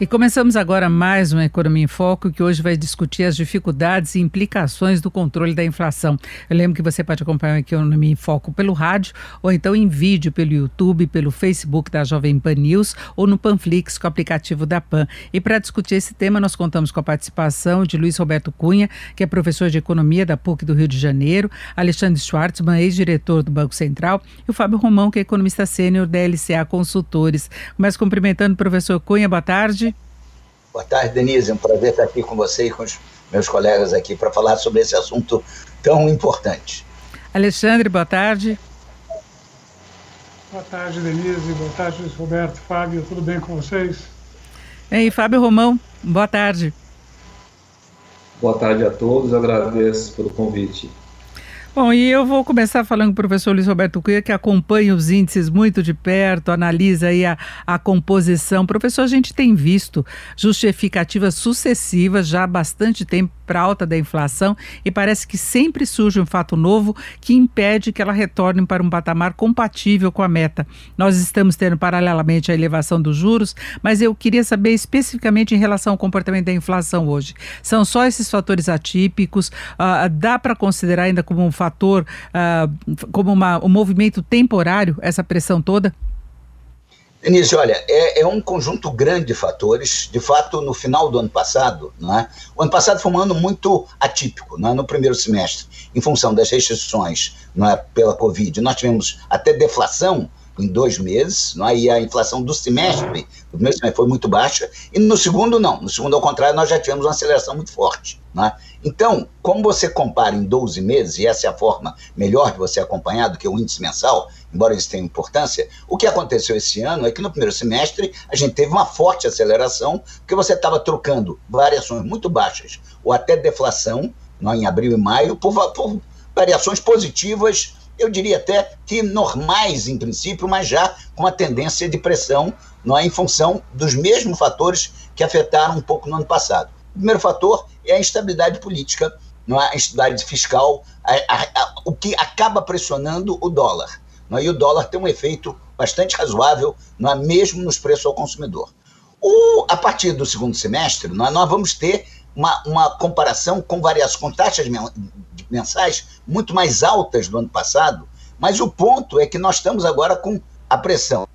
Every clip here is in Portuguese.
E começamos agora mais uma Economia em Foco, que hoje vai discutir as dificuldades e implicações do controle da inflação. Eu lembro que você pode acompanhar a Economia em Foco pelo rádio, ou então em vídeo pelo YouTube, pelo Facebook da Jovem Pan News, ou no Panflix, com o aplicativo da Pan. E para discutir esse tema, nós contamos com a participação de Luiz Roberto Cunha, que é professor de Economia da PUC do Rio de Janeiro, Alexandre Schwartzman, ex-diretor do Banco Central, e o Fábio Romão, que é economista sênior da LCA Consultores. Começo cumprimentando o professor Cunha, boa tarde. Boa tarde, Denise. É um prazer estar aqui com você e com os meus colegas aqui para falar sobre esse assunto tão importante. Alexandre, boa tarde. Boa tarde, Denise. Boa tarde, Luiz Roberto, Fábio. Tudo bem com vocês? E Fábio Romão, boa tarde. Boa tarde a todos. Agradeço pelo convite. Bom, e eu vou começar falando com o professor Luiz Roberto Cunha, que acompanha os índices muito de perto, analisa aí a, a composição. Professor, a gente tem visto justificativas sucessivas já há bastante tempo para alta da inflação e parece que sempre surge um fato novo que impede que ela retorne para um patamar compatível com a meta. Nós estamos tendo paralelamente a elevação dos juros, mas eu queria saber especificamente em relação ao comportamento da inflação hoje. São só esses fatores atípicos? Uh, dá para considerar ainda como um fator, uh, como uma, um movimento temporário, essa pressão toda? Denise, olha, é, é, um conjunto grande de fatores. De fato, no final do ano passado, é? o ano passado foi um ano muito atípico, é? no primeiro semestre, em função das restrições é? pela Covid. Nós tivemos até deflação em dois meses, não é? e a inflação do semestre, do primeiro semestre foi muito baixa, e no segundo não. No segundo, ao contrário, nós já tivemos uma aceleração muito forte. Não é? Então, como você compara em 12 meses, e essa é a forma melhor de você acompanhar do que o índice mensal, embora isso tenha importância, o que aconteceu esse ano é que no primeiro semestre a gente teve uma forte aceleração, porque você estava trocando variações muito baixas, ou até deflação, em abril e maio, por, por variações positivas, eu diria até que normais em princípio, mas já com uma tendência de pressão não é, em função dos mesmos fatores que afetaram um pouco no ano passado. O primeiro fator é a instabilidade política, não é? a instabilidade fiscal, a, a, a, o que acaba pressionando o dólar. Não é? E o dólar tem um efeito bastante razoável, não é? mesmo nos preços ao consumidor. O, a partir do segundo semestre, não é? nós vamos ter uma, uma comparação com variações, com taxas mensais muito mais altas do ano passado, mas o ponto é que nós estamos agora com a pressão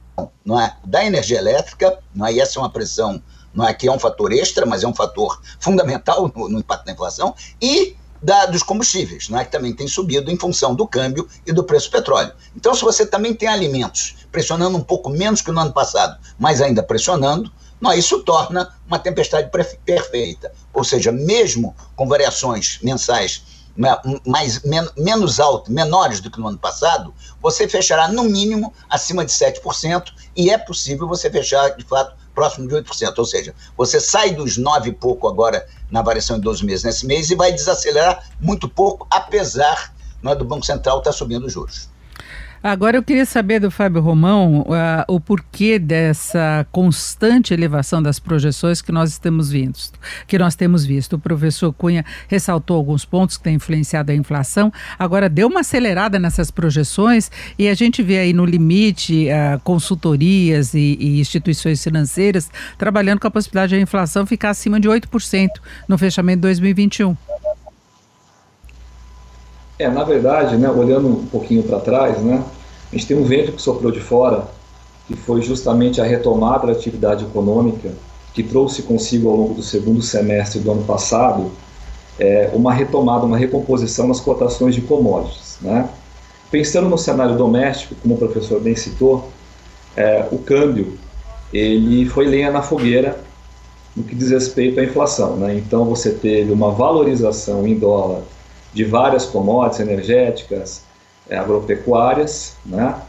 não é, da energia elétrica, não é, e essa é uma pressão não é que é um fator extra, mas é um fator fundamental no, no impacto da inflação, e da, dos combustíveis, é que também tem subido em função do câmbio e do preço do petróleo. Então, se você também tem alimentos pressionando um pouco menos que no ano passado, mas ainda pressionando, não, isso torna uma tempestade perfeita. Ou seja, mesmo com variações mensais né, mais, men menos altas, menores do que no ano passado, você fechará no mínimo acima de 7%, e é possível você fechar, de fato, próximo de 8%. Ou seja, você sai dos 9 e pouco agora na variação em 12 meses nesse mês e vai desacelerar muito pouco, apesar é, do Banco Central estar tá subindo os juros. Agora eu queria saber do Fábio Romão uh, o porquê dessa constante elevação das projeções que nós estamos vindo, que nós temos visto. O professor Cunha ressaltou alguns pontos que têm influenciado a inflação. Agora deu uma acelerada nessas projeções e a gente vê aí no limite uh, consultorias e, e instituições financeiras trabalhando com a possibilidade da inflação ficar acima de 8% no fechamento de 2021. É, na verdade, né, olhando um pouquinho para trás, né, a gente tem um vento que soprou de fora, que foi justamente a retomada da atividade econômica, que trouxe consigo ao longo do segundo semestre do ano passado é, uma retomada, uma recomposição nas cotações de commodities. Né? Pensando no cenário doméstico, como o professor bem citou, é, o câmbio ele foi lenha na fogueira no que diz respeito à inflação. Né? Então você teve uma valorização em dólar de várias commodities energéticas, é, agropecuárias. Né?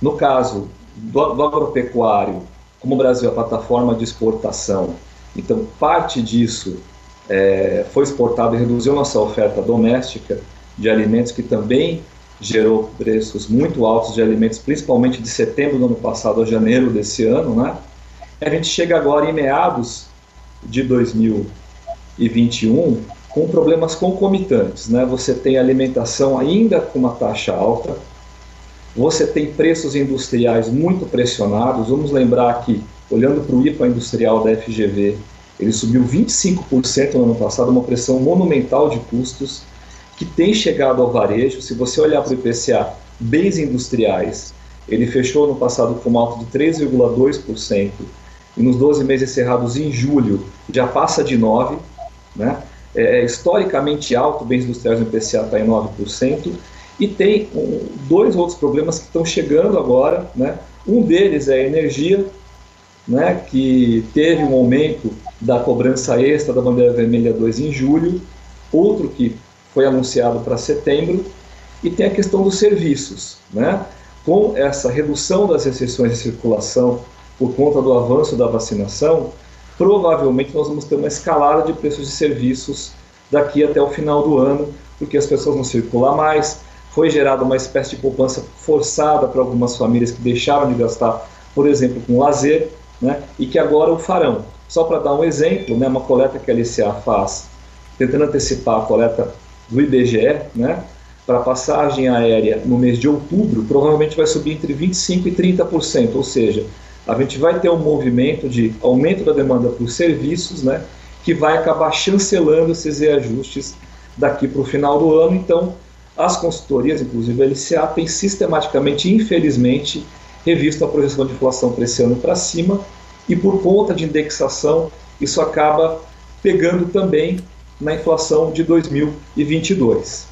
No caso do, do agropecuário, como o Brasil é plataforma de exportação, então parte disso é, foi exportado e reduziu nossa oferta doméstica de alimentos, que também gerou preços muito altos de alimentos, principalmente de setembro do ano passado a janeiro desse ano. Né? A gente chega agora em meados de 2021 com problemas concomitantes. Né? Você tem alimentação ainda com uma taxa alta, você tem preços industriais muito pressionados. Vamos lembrar que, olhando para o IPA industrial da FGV, ele subiu 25% no ano passado, uma pressão monumental de custos que tem chegado ao varejo. Se você olhar para o IPCA, bens industriais, ele fechou no passado com uma alta de 3,2% e nos 12 meses encerrados em julho já passa de 9%. Né? É, é historicamente alto, bens industriais no IPCA está em 9%. E tem um, dois outros problemas que estão chegando agora. Né? Um deles é a energia, né, que teve um aumento da cobrança extra da bandeira vermelha 2 em julho, outro que foi anunciado para setembro, e tem a questão dos serviços. Né? Com essa redução das restrições de circulação por conta do avanço da vacinação, provavelmente nós vamos ter uma escalada de preços de serviços daqui até o final do ano, porque as pessoas vão circular mais, foi gerada uma espécie de poupança forçada para algumas famílias que deixaram de gastar, por exemplo, com lazer, né, e que agora o farão. Só para dar um exemplo, né, uma coleta que a LCA faz, tentando antecipar a coleta do IBGE, né, para passagem aérea no mês de outubro, provavelmente vai subir entre 25% e 30%, ou seja, a gente vai ter um movimento de aumento da demanda por serviços, né, que vai acabar chancelando esses reajustes daqui para o final do ano. Então, as consultorias, inclusive a LCA, tem sistematicamente, infelizmente, revisto a projeção de inflação para esse ano para cima, e por conta de indexação, isso acaba pegando também na inflação de 2022.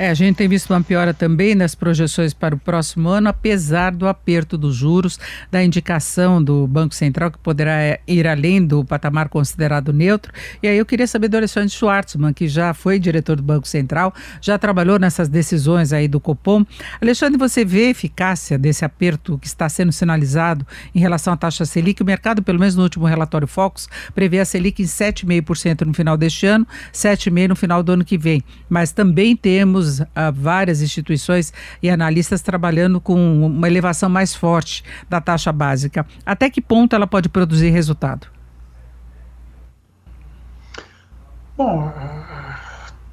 É, a gente tem visto uma piora também nas projeções para o próximo ano, apesar do aperto dos juros, da indicação do Banco Central que poderá é, ir além do patamar considerado neutro. E aí eu queria saber do Alexandre Schwartzman, que já foi diretor do Banco Central, já trabalhou nessas decisões aí do Copom. Alexandre, você vê a eficácia desse aperto que está sendo sinalizado em relação à taxa Selic? O mercado, pelo menos no último relatório Focus, prevê a Selic em 7,5% no final deste ano, 7,5% no final do ano que vem. Mas também temos várias instituições e analistas trabalhando com uma elevação mais forte da taxa básica. Até que ponto ela pode produzir resultado? Bom,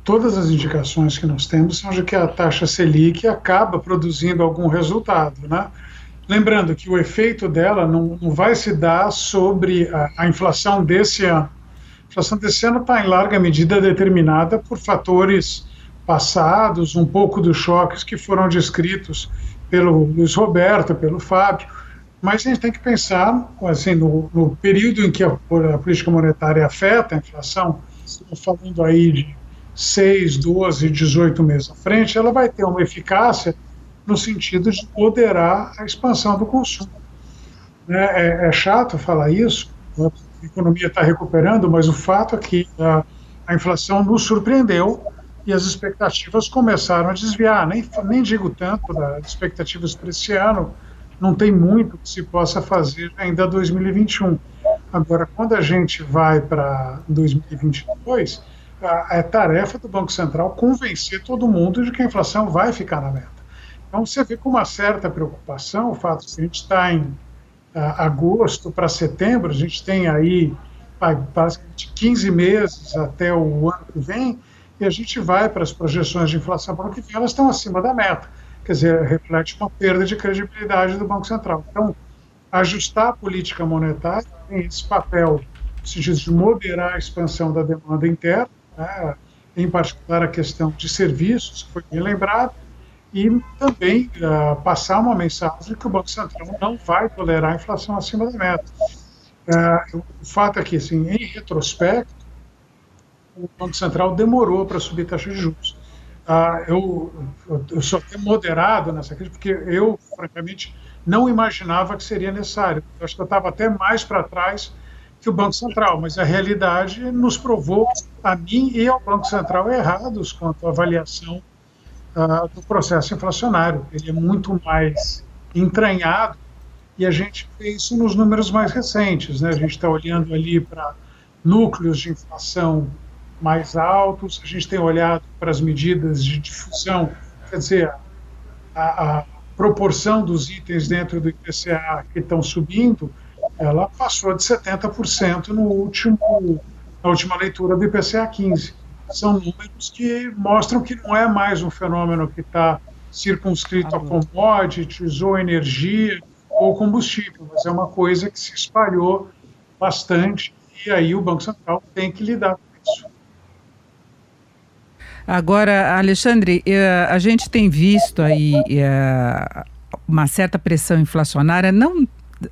todas as indicações que nós temos são de que a taxa Selic acaba produzindo algum resultado, né? Lembrando que o efeito dela não, não vai se dar sobre a, a inflação desse ano. A inflação desse ano está em larga medida determinada por fatores passados, um pouco dos choques que foram descritos pelo Luiz Roberto, pelo Fábio, mas a gente tem que pensar assim, no, no período em que a, a, política monetária afeta a inflação, estamos falando aí de 6, 12, 18 meses à frente, ela vai ter uma eficácia no sentido de moderar a expansão do consumo. É, é, é chato falar isso, a economia está recuperando, mas o fato é que a, a inflação nos surpreendeu e as expectativas começaram a desviar. Nem, nem digo tanto das expectativas para esse ano, não tem muito que se possa fazer ainda 2021. Agora, quando a gente vai para 2022, a, é tarefa do Banco Central convencer todo mundo de que a inflação vai ficar na meta. Então, você vê com uma certa preocupação o fato de que a gente está em agosto para setembro, a gente tem aí basicamente 15 meses até o ano que vem, e a gente vai para as projeções de inflação para o que vem, elas estão acima da meta. Quer dizer, reflete uma perda de credibilidade do Banco Central. Então, ajustar a política monetária tem esse papel, no sentido de moderar a expansão da demanda interna, né, em particular a questão de serviços, que foi bem lembrado, e também uh, passar uma mensagem que o Banco Central não vai tolerar a inflação acima da meta. Uh, o fato é que, assim, em retrospecto, o Banco Central demorou para subir taxa de juros. Ah, eu, eu sou até moderado nessa crise, porque eu, francamente, não imaginava que seria necessário. Eu acho que eu estava até mais para trás que o Banco Central, mas a realidade nos provou, a mim e ao Banco Central, errados quanto à avaliação ah, do processo inflacionário. Ele é muito mais entranhado e a gente vê isso nos números mais recentes. Né? A gente está olhando ali para núcleos de inflação mais altos, a gente tem olhado para as medidas de difusão, quer dizer, a, a proporção dos itens dentro do IPCA que estão subindo, ela passou de 70% no último, na última leitura do IPCA 15. são números que mostram que não é mais um fenômeno que está circunscrito a commodities ou energia ou combustível, mas é uma coisa que se espalhou bastante e aí o Banco Central tem que lidar com isso. Agora, Alexandre, eh, a gente tem visto aí eh, uma certa pressão inflacionária, não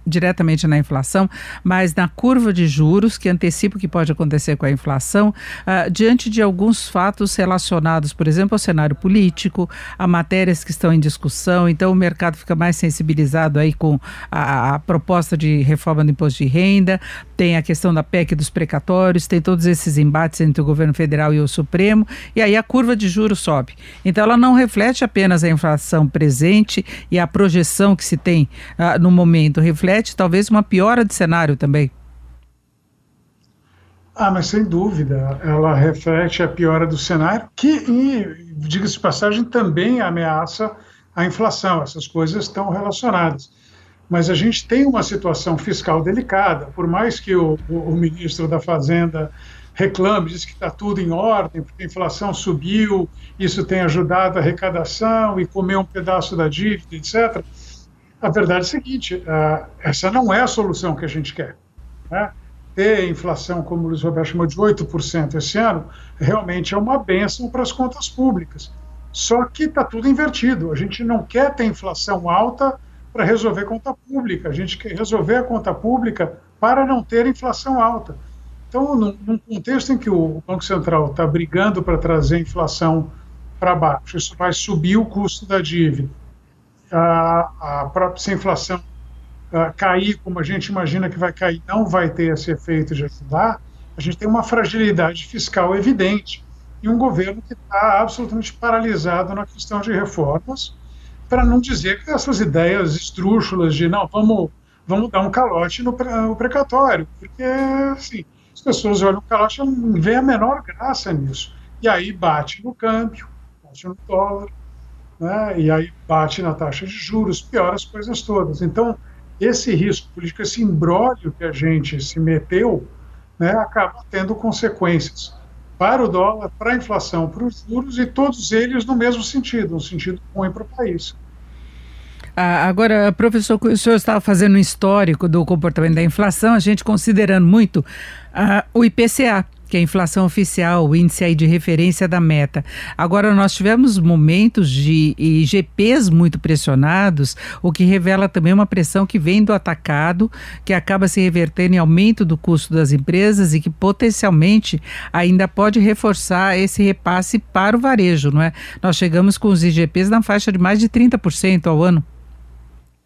diretamente na inflação, mas na curva de juros, que antecipa o que pode acontecer com a inflação, uh, diante de alguns fatos relacionados, por exemplo, ao cenário político, a matérias que estão em discussão, então o mercado fica mais sensibilizado aí com a, a proposta de reforma do imposto de renda, tem a questão da PEC dos precatórios, tem todos esses embates entre o governo federal e o Supremo, e aí a curva de juros sobe. Então ela não reflete apenas a inflação presente e a projeção que se tem uh, no momento, reflete talvez uma piora de cenário também. Ah, mas sem dúvida, ela reflete a piora do cenário, que, diga-se de passagem, também ameaça a inflação. Essas coisas estão relacionadas. Mas a gente tem uma situação fiscal delicada, por mais que o, o, o ministro da Fazenda reclame, diz que está tudo em ordem, porque a inflação subiu, isso tem ajudado a arrecadação e comer um pedaço da dívida, etc. A verdade é a seguinte: uh, essa não é a solução que a gente quer. Né? Ter inflação, como o Luiz Roberto chamou de 8% esse ano, realmente é uma benção para as contas públicas. Só que está tudo invertido. A gente não quer ter inflação alta para resolver conta pública, a gente quer resolver a conta pública para não ter inflação alta. Então, num, num contexto em que o Banco Central está brigando para trazer a inflação para baixo, isso vai subir o custo da dívida a, a própria se a inflação a, cair como a gente imagina que vai cair, não vai ter esse efeito de ajudar, a gente tem uma fragilidade fiscal evidente e um governo que está absolutamente paralisado na questão de reformas, para não dizer que essas ideias estrúxulas de não, vamos, vamos dar um calote no, no precatório, porque assim, as pessoas olham o calote e não vê a menor graça nisso. E aí bate no câmbio, bate no dólar, né, e aí bate na taxa de juros, piora as coisas todas. Então, esse risco político, esse embrólio que a gente se meteu, né, acaba tendo consequências para o dólar, para a inflação, para os juros, e todos eles no mesmo sentido, um sentido ruim para o país. Ah, agora, professor, o senhor estava fazendo um histórico do comportamento da inflação, a gente considerando muito ah, o IPCA, que é a inflação oficial, o índice aí de referência da meta. Agora, nós tivemos momentos de IGPs muito pressionados, o que revela também uma pressão que vem do atacado, que acaba se revertendo em aumento do custo das empresas e que potencialmente ainda pode reforçar esse repasse para o varejo, não é? Nós chegamos com os IGPs na faixa de mais de 30% ao ano.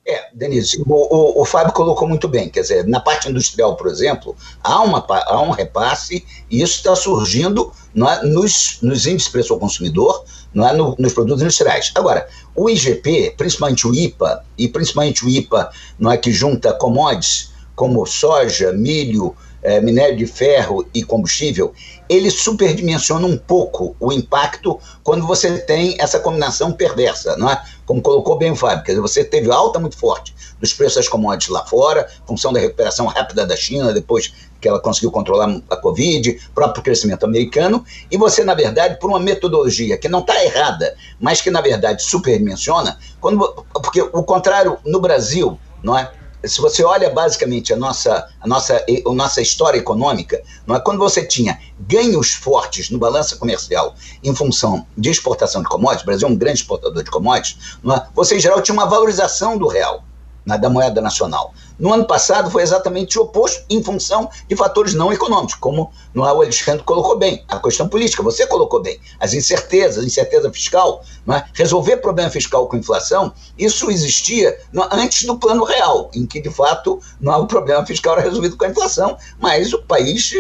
É, Denise, o, o, o, Fábio colocou muito bem, quer dizer, na parte industrial, por exemplo, há, uma, há um repasse e isso está surgindo é, nos, nos índices de preço ao consumidor, não é, no, nos produtos industriais. Agora, o IGP, principalmente o IPA, e principalmente o IPA não é, que junta commodities como soja, milho, é, minério de ferro e combustível, ele superdimensiona um pouco o impacto quando você tem essa combinação perversa, não é? Como colocou bem o Fábio, quer dizer, você teve alta muito forte dos preços das commodities lá fora, função da recuperação rápida da China, depois que ela conseguiu controlar a Covid, próprio crescimento americano, e você, na verdade, por uma metodologia que não está errada, mas que, na verdade, superdimensiona, quando, porque o contrário, no Brasil, não é? Se você olha basicamente a nossa, a nossa, a nossa história econômica, não é? quando você tinha ganhos fortes no balanço comercial em função de exportação de commodities, o Brasil é um grande exportador de commodities, não é? você em geral tinha uma valorização do real, na, da moeda nacional. No ano passado foi exatamente o oposto, em função de fatores não econômicos, como no o Alexandre colocou bem, a questão política, você colocou bem, as incertezas, incerteza fiscal, é? resolver problema fiscal com inflação, isso existia no, antes do plano real, em que de fato não o problema fiscal era resolvido com a inflação, mas o país,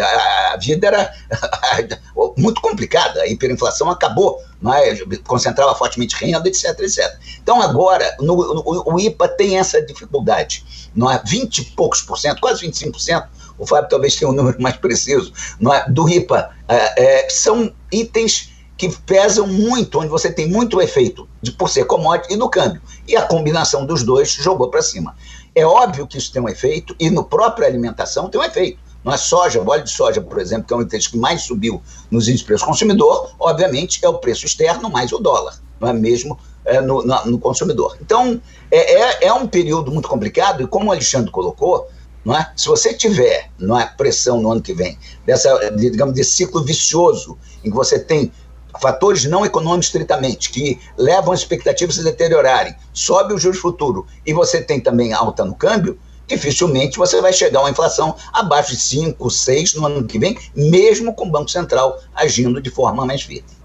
a, a vida era muito complicada, a hiperinflação acabou, é? concentrava fortemente renda, etc, etc. Então agora, no, no, o IPA tem essa dificuldade não é? 20 e poucos por cento, quase 25%, o Fábio talvez tenha um número mais preciso, não é? do RIPA, é, é, são itens que pesam muito, onde você tem muito efeito de, por ser commodity e no câmbio. E a combinação dos dois jogou para cima. É óbvio que isso tem um efeito, e no próprio alimentação tem um efeito. Não é soja, o óleo de soja, por exemplo, que é um item que mais subiu nos índices de preço consumidor, obviamente é o preço externo mais o dólar, não é mesmo é, no, no, consumidor. Então, é, é, é, um período muito complicado, e como o Alexandre colocou, não é? se você tiver não é, pressão no ano que vem, dessa, digamos, desse ciclo vicioso, em que você tem fatores não econômicos estritamente, que levam as expectativas a se deteriorarem, sobe o juros futuro e você tem também alta no câmbio, dificilmente você vai chegar a uma inflação abaixo de 5, 6 no ano que vem, mesmo com o Banco Central agindo de forma mais firme.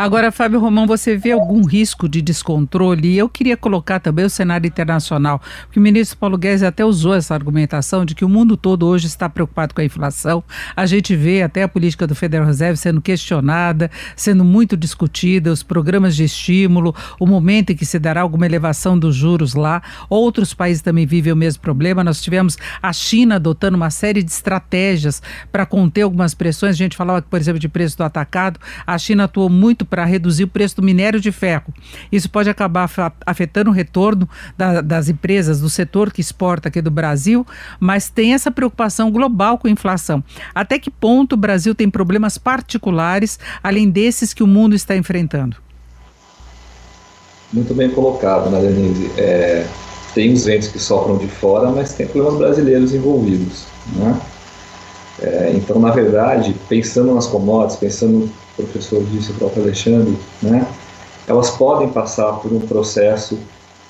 Agora, Fábio Romão, você vê algum risco de descontrole? E eu queria colocar também o cenário internacional, porque o ministro Paulo Guedes até usou essa argumentação de que o mundo todo hoje está preocupado com a inflação. A gente vê até a política do Federal Reserve sendo questionada, sendo muito discutida, os programas de estímulo, o momento em que se dará alguma elevação dos juros lá. Outros países também vivem o mesmo problema. Nós tivemos a China adotando uma série de estratégias para conter algumas pressões. A gente falava, por exemplo, de preço do atacado. A China atuou muito para reduzir o preço do minério de ferro. Isso pode acabar afetando o retorno da, das empresas do setor que exporta aqui do Brasil, mas tem essa preocupação global com a inflação. Até que ponto o Brasil tem problemas particulares, além desses que o mundo está enfrentando? Muito bem colocado, né, Denise? É, tem os ventos que sopram de fora, mas tem problemas brasileiros envolvidos. Né? É, então, na verdade, pensando nas commodities, pensando professor disse, o próprio Alexandre, né, elas podem passar por um processo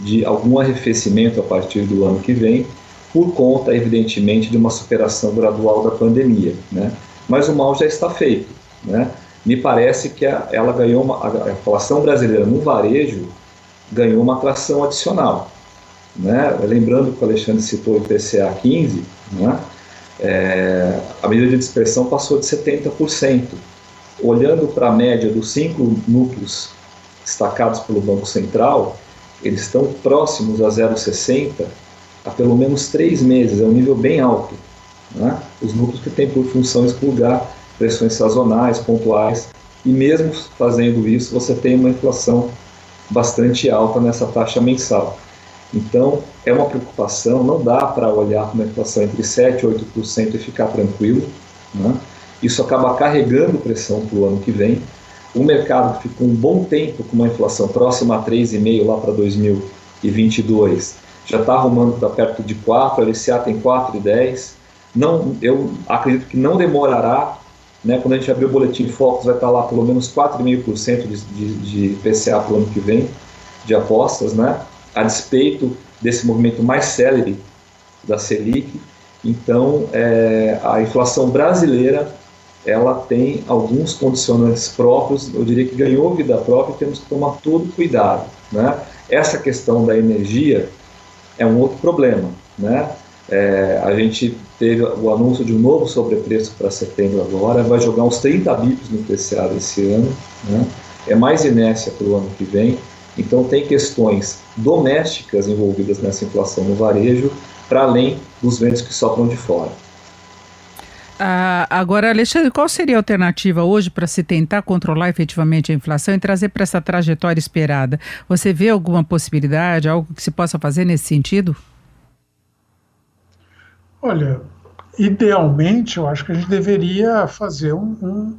de algum arrefecimento a partir do ano que vem, por conta, evidentemente, de uma superação gradual da pandemia. Né? Mas o mal já está feito. Né? Me parece que a, ela ganhou uma, a inflação brasileira no varejo ganhou uma atração adicional. Né? Lembrando que o Alexandre citou o IPCA 15, né? É, a medida de dispersão passou de 70% olhando para a média dos cinco núcleos destacados pelo Banco Central, eles estão próximos a 0,60 há pelo menos três meses, é um nível bem alto. Né? Os núcleos que têm por função expurgar pressões sazonais, pontuais, e mesmo fazendo isso, você tem uma inflação bastante alta nessa taxa mensal. Então, é uma preocupação, não dá para olhar para uma inflação entre 7% e 8% e ficar tranquilo. Né? Isso acaba carregando pressão para o ano que vem. O mercado ficou um bom tempo com uma inflação próxima a 3,5% lá para 2022, já está arrumando para perto de 4%, a LCA tem 4,10%. Não, eu acredito que não demorará, né, quando a gente abrir o boletim de focos, vai estar tá lá pelo menos 4,5% de, de, de PCA para o ano que vem, de apostas, né, a despeito desse movimento mais célere da Selic. Então, é, a inflação brasileira ela tem alguns condicionantes próprios, eu diria que ganhou vida própria e temos que tomar todo cuidado. Né? Essa questão da energia é um outro problema. Né? É, a gente teve o anúncio de um novo sobrepreço para setembro agora, vai jogar uns 30 bips no PCA desse ano, né? é mais inércia para o ano que vem, então tem questões domésticas envolvidas nessa inflação no varejo, para além dos ventos que sopram de fora. Ah, agora, Alexandre, qual seria a alternativa hoje para se tentar controlar efetivamente a inflação e trazer para essa trajetória esperada? Você vê alguma possibilidade, algo que se possa fazer nesse sentido? Olha, idealmente, eu acho que a gente deveria fazer um, um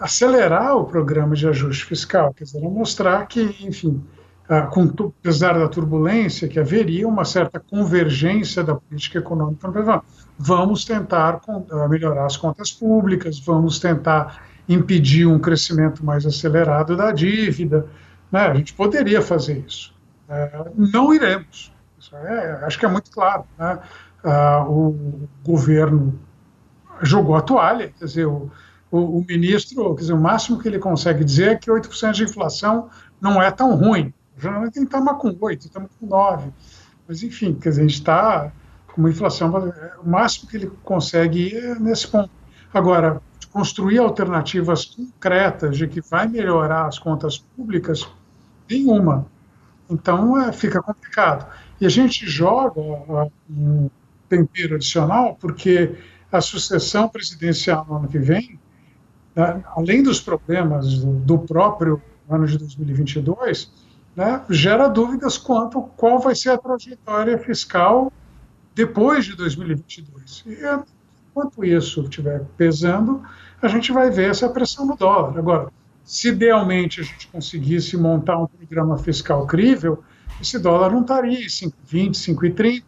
acelerar o programa de ajuste fiscal, quer dizer, mostrar que, enfim, com, apesar da turbulência, que haveria uma certa convergência da política econômica no Brasil vamos tentar ah, melhorar as contas públicas, vamos tentar impedir um crescimento mais acelerado da dívida. Né? A gente poderia fazer isso. É, não iremos. É, acho que é muito claro. Né? Ah, o governo jogou a toalha, quer dizer, o, o, o, ministro, quer dizer, o máximo que ele consegue dizer é que 8% de inflação não é tão ruim. Geralmente tem que estar com 8, estamos com 9. Mas, enfim, quer dizer, a gente está com uma inflação, o máximo que ele consegue é nesse ponto. Agora, construir alternativas concretas de que vai melhorar as contas públicas, nenhuma. Então, é, fica complicado. E a gente joga um tempero adicional, porque a sucessão presidencial no ano que vem, né, além dos problemas do, do próprio ano de 2022, né, gera dúvidas quanto qual vai ser a trajetória fiscal depois de 2022. E enquanto isso estiver pesando, a gente vai ver essa pressão no dólar. Agora, se idealmente a gente conseguisse montar um programa fiscal crível, esse dólar não estaria em 5,20, 5,30.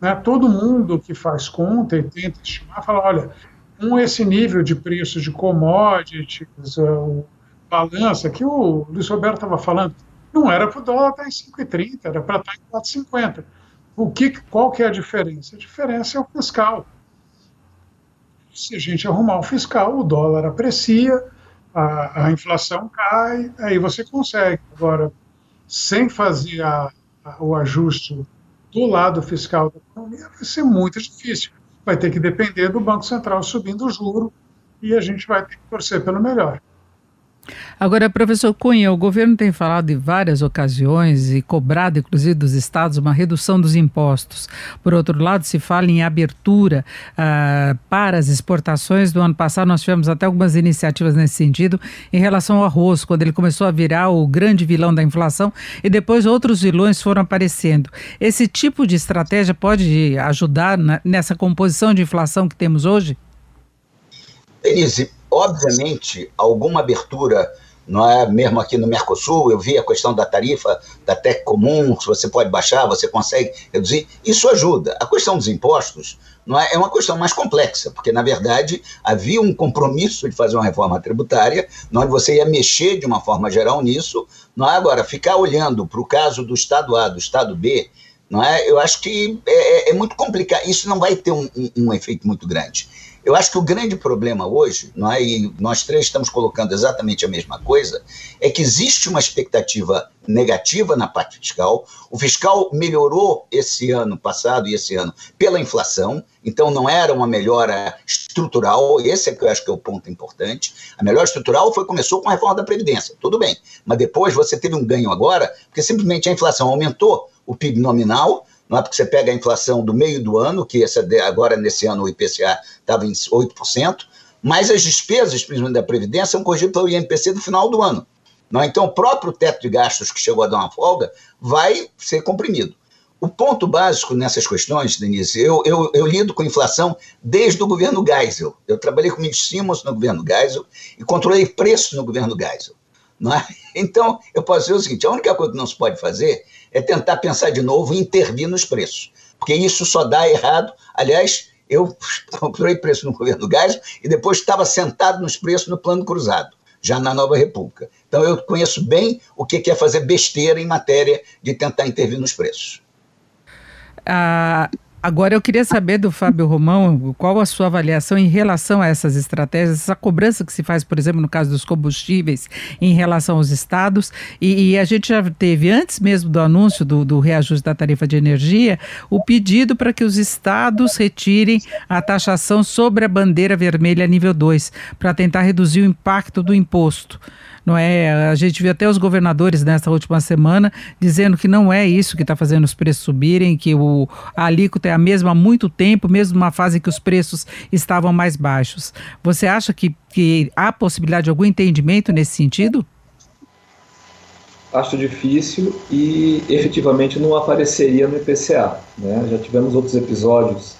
Né? Todo mundo que faz conta e tenta estimar fala, olha, com esse nível de preço de commodities, o balança, que o Luiz Roberto estava falando, não era para o dólar estar em 5,30, era para estar em 4,50. O que, qual que é a diferença? A diferença é o fiscal. Se a gente arrumar o fiscal, o dólar aprecia, a, a inflação cai, aí você consegue. Agora, sem fazer a, a, o ajuste do lado fiscal da economia, vai ser muito difícil. Vai ter que depender do Banco Central subindo o juro e a gente vai ter que torcer pelo melhor. Agora, professor Cunha, o governo tem falado em várias ocasiões e cobrado, inclusive, dos estados uma redução dos impostos. Por outro lado, se fala em abertura uh, para as exportações. Do ano passado, nós tivemos até algumas iniciativas nesse sentido em relação ao arroz, quando ele começou a virar o grande vilão da inflação e depois outros vilões foram aparecendo. Esse tipo de estratégia pode ajudar na, nessa composição de inflação que temos hoje? Denise, obviamente, alguma abertura, não é mesmo aqui no Mercosul, eu vi a questão da tarifa da TEC comum, se você pode baixar, você consegue reduzir, isso ajuda. A questão dos impostos não é, é uma questão mais complexa, porque, na verdade, havia um compromisso de fazer uma reforma tributária, onde você ia mexer de uma forma geral nisso, não é agora ficar olhando para o caso do Estado A, do Estado B, não é? Eu acho que é, é, é muito complicado. Isso não vai ter um, um, um efeito muito grande. Eu acho que o grande problema hoje, não é, e nós três estamos colocando exatamente a mesma coisa, é que existe uma expectativa negativa na parte fiscal. O fiscal melhorou esse ano passado e esse ano pela inflação, então não era uma melhora estrutural. Esse é que eu acho que é o ponto importante. A melhora estrutural foi começou com a reforma da previdência, tudo bem, mas depois você teve um ganho agora, porque simplesmente a inflação aumentou o PIB nominal não é porque você pega a inflação do meio do ano, que essa, agora nesse ano o IPCA estava em 8%, mas as despesas, principalmente da Previdência, são corrigidas pelo INPC do final do ano. Não é? Então, o próprio teto de gastos que chegou a dar uma folga vai ser comprimido. O ponto básico nessas questões, Denise, eu, eu, eu lido com inflação desde o governo Geisel. Eu trabalhei com Mitch Simmons no governo Geisel e controlei preço no governo Geisel. É? Então, eu posso dizer o seguinte: a única coisa que não se pode fazer é tentar pensar de novo e intervir nos preços, porque isso só dá errado. Aliás, eu comprei preço no governo do gás e depois estava sentado nos preços no plano cruzado, já na Nova República. Então eu conheço bem o que é fazer besteira em matéria de tentar intervir nos preços. Ah, Agora, eu queria saber do Fábio Romão qual a sua avaliação em relação a essas estratégias, essa cobrança que se faz, por exemplo, no caso dos combustíveis, em relação aos estados. E, e a gente já teve, antes mesmo do anúncio do, do reajuste da tarifa de energia, o pedido para que os estados retirem a taxação sobre a bandeira vermelha nível 2, para tentar reduzir o impacto do imposto não é? A gente viu até os governadores nessa última semana dizendo que não é isso que está fazendo os preços subirem, que o, a alíquota é a mesma há muito tempo, mesmo numa fase que os preços estavam mais baixos. Você acha que, que há possibilidade de algum entendimento nesse sentido? Acho difícil e efetivamente não apareceria no IPCA. Né? Já tivemos outros episódios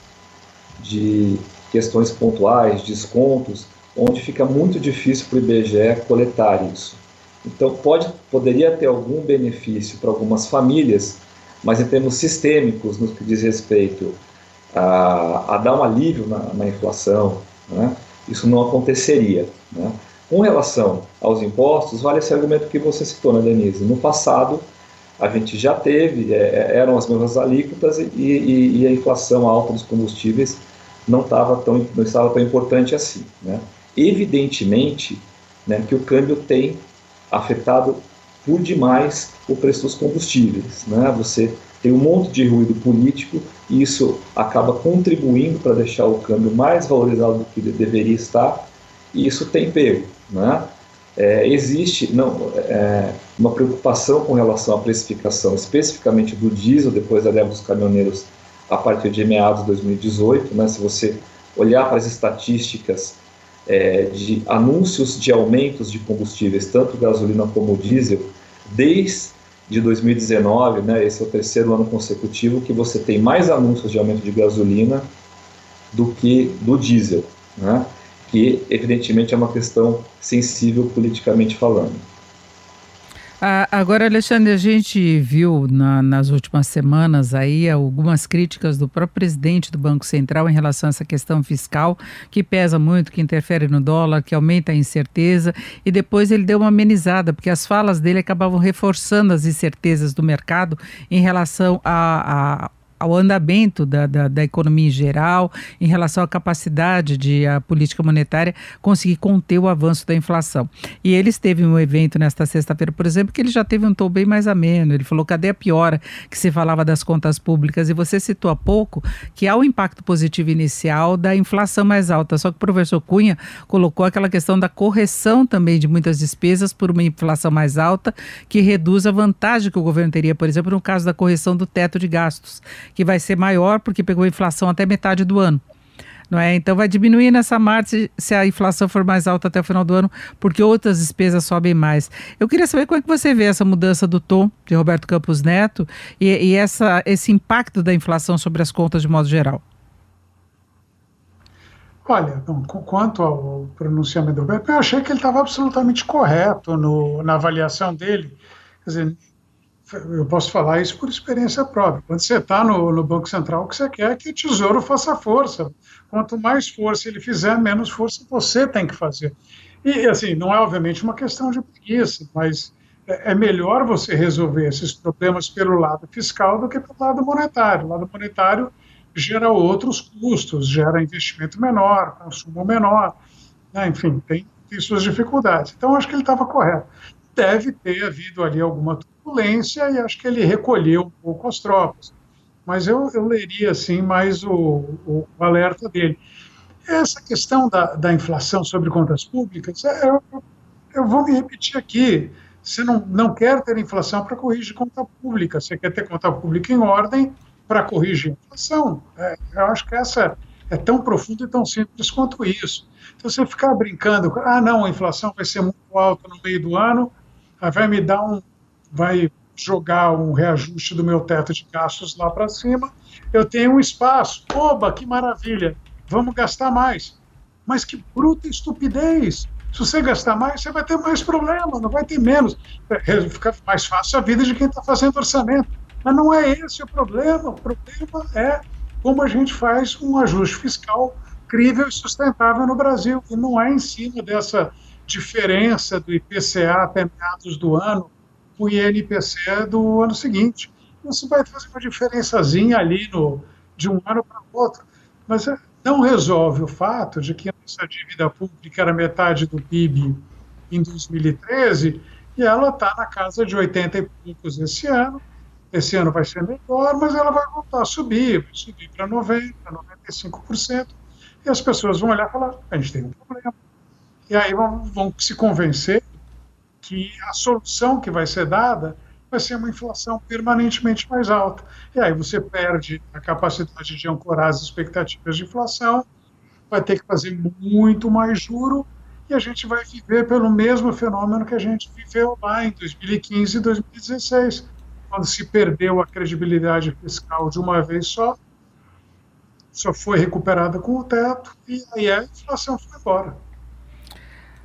de questões pontuais, descontos, onde fica muito difícil para o IBGE coletar isso. Então, pode, poderia ter algum benefício para algumas famílias, mas em termos sistêmicos, no que diz respeito a, a dar um alívio na, na inflação, né, isso não aconteceria. Né. Com relação aos impostos, vale esse argumento que você citou, né, Denise? No passado, a gente já teve, é, é eram as mesmas alíquotas e, e, e, a inflação alta dos combustíveis não, estava tão, não estava tão importante assim. Né? Evidentemente né, que o câmbio tem afetado por demais o preço dos combustíveis. Né? Você tem um monte de ruído político e isso acaba contribuindo para deixar o câmbio mais valorizado do que ele deveria estar e isso tem pego. Né? É, existe não, é, uma preocupação com relação à precificação, especificamente do diesel, depois da leva dos caminhoneiros a partir de meados de 2018. Né? Se você olhar para as estatísticas é, de anúncios de aumentos de combustíveis, tanto gasolina como diesel, desde 2019, né, esse é o terceiro ano consecutivo que você tem mais anúncios de aumento de gasolina do que do diesel, né? que evidentemente é uma questão sensível politicamente falando. Ah, agora, Alexandre, a gente viu na, nas últimas semanas aí algumas críticas do próprio presidente do Banco Central em relação a essa questão fiscal, que pesa muito, que interfere no dólar, que aumenta a incerteza, e depois ele deu uma amenizada, porque as falas dele acabavam reforçando as incertezas do mercado em relação a, a ao andamento da, da, da, economia em geral, em relação à capacidade de a política monetária conseguir conter o avanço da inflação. E ele esteve em um evento nesta sexta-feira, por exemplo, que ele já teve um tom bem mais ameno. Ele falou: cadê a piora que se falava das contas públicas? E você citou há pouco que há o impacto positivo inicial da inflação mais alta. Só que o professor Cunha colocou aquela questão da correção também de muitas despesas por uma inflação mais alta, que reduz a vantagem que o governo teria, por exemplo, no caso da correção do teto de gastos que vai ser maior porque pegou inflação até metade do ano. Não é? Então vai diminuir nessa margem se a inflação for mais alta até o final do ano, porque outras despesas sobem mais. Eu queria saber como é que você vê essa mudança do tom de Roberto Campos Neto e, e essa, esse impacto da inflação sobre as contas de modo geral. Olha, bom, quanto ao pronunciamento do Roberto, eu achei que ele estava absolutamente correto no, na avaliação dele. Quer dizer, eu posso falar isso por experiência própria. Quando você está no, no, Banco Central, o que você quer é que o Tesouro faça força. Quanto mais força ele fizer, menos força você tem que fazer. E, assim, não é obviamente uma questão de preguiça, mas é, é melhor você resolver esses problemas pelo lado fiscal do que pelo lado monetário. O lado monetário gera outros custos, gera investimento menor, consumo menor, né? enfim, tem, tem suas dificuldades. Então, acho que ele estava correto. Deve ter havido ali alguma turbulência e acho que ele recolheu um pouco as tropas. Mas eu, eu leria assim mais o, o, o alerta dele. Essa questão da, da inflação sobre contas públicas, é, eu, eu vou me repetir aqui. Você não, não quer ter inflação para corrigir conta pública, você quer ter conta pública em ordem para corrigir inflação. É, eu acho que essa é tão profunda e tão simples quanto isso. Então, você ficar brincando, ah, não, a inflação vai ser muito alta no meio do ano, vai me dar um, vai jogar um reajuste do meu teto de gastos lá para cima, eu tenho um espaço. Oba, que maravilha! Vamos gastar mais. Mas que bruta estupidez! Se você gastar mais, você vai ter mais problema, não vai ter menos. É, fica mais fácil a vida de quem está fazendo orçamento. Mas não é esse o problema. O problema é como a gente faz um ajuste fiscal crível e sustentável no Brasil. E não é em cima dessa diferença do IPCA até meados do ano o INPC do ano seguinte. Isso vai fazer uma diferençazinha ali no, de um ano para o outro, mas eh, não resolve o fato de que a nossa dívida pública era metade do PIB em 2013 e ela está na casa de 80 e poucos esse ano. Esse ano vai ser melhor, mas ela vai voltar a subir, vai subir para 90%, 95%, e as pessoas vão olhar e falar: a gente tem um problema. E aí vão, vão se convencer que a solução que vai ser dada vai ser uma inflação permanentemente mais alta. E aí você perde a capacidade de ancorar as expectativas de inflação, vai ter que fazer muito mais juro e a gente vai viver pelo mesmo fenômeno que a gente viveu lá em 2015 e 2016, quando se perdeu a credibilidade fiscal de uma vez só, só foi recuperada com o teto e aí a inflação foi embora.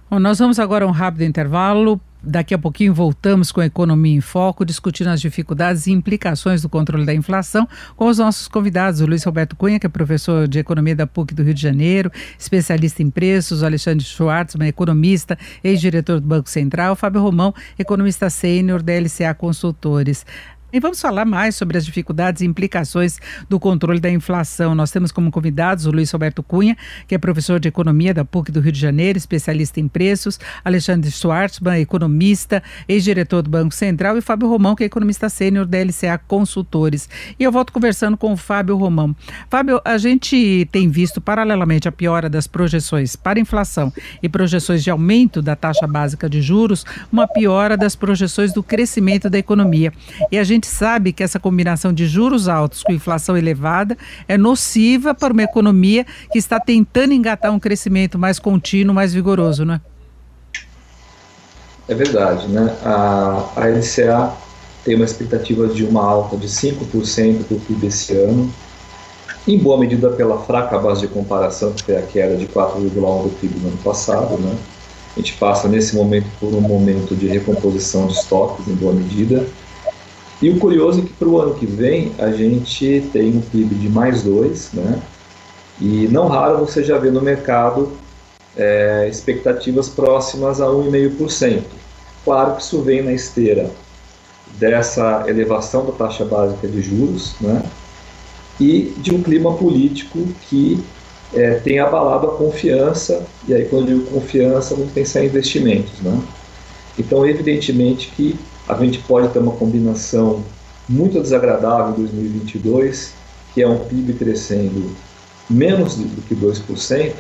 Bom, nós vamos agora a um rápido intervalo. Daqui a pouquinho voltamos com a Economia em Foco, discutindo as dificuldades e implicações do controle da inflação com os nossos convidados, o Luiz Roberto Cunha, que é professor de Economia da PUC do Rio de Janeiro, especialista em preços, o Alexandre Schwartzman, economista, ex-diretor do Banco Central, Fábio Romão, economista sênior da LCA Consultores. E vamos falar mais sobre as dificuldades e implicações do controle da inflação. Nós temos como convidados o Luiz Roberto Cunha, que é professor de economia da PUC do Rio de Janeiro, especialista em preços, Alexandre Schwartzman, economista, ex-diretor do Banco Central, e Fábio Romão, que é economista sênior da LCA Consultores. E eu volto conversando com o Fábio Romão. Fábio, a gente tem visto, paralelamente à piora das projeções para inflação e projeções de aumento da taxa básica de juros, uma piora das projeções do crescimento da economia. E a gente gente sabe que essa combinação de juros altos com inflação elevada é nociva para uma economia que está tentando engatar um crescimento mais contínuo, mais vigoroso, não é? É verdade, né? A, a LCA tem uma expectativa de uma alta de 5% do PIB esse ano. em boa medida pela fraca base de comparação, que foi a queda de 4,1% do PIB no ano passado. Né? A gente passa nesse momento por um momento de recomposição de estoques, em boa medida. E o curioso é que para o ano que vem a gente tem um PIB de mais 2, né? e não raro você já vê no mercado é, expectativas próximas a 1,5%. Claro que isso vem na esteira dessa elevação da taxa básica de juros, né? e de um clima político que é, tem abalado a confiança, e aí quando eu digo confiança, vamos pensar em investimentos. Né? Então, evidentemente que a gente pode ter uma combinação muito desagradável em 2022, que é um PIB crescendo menos do que 2%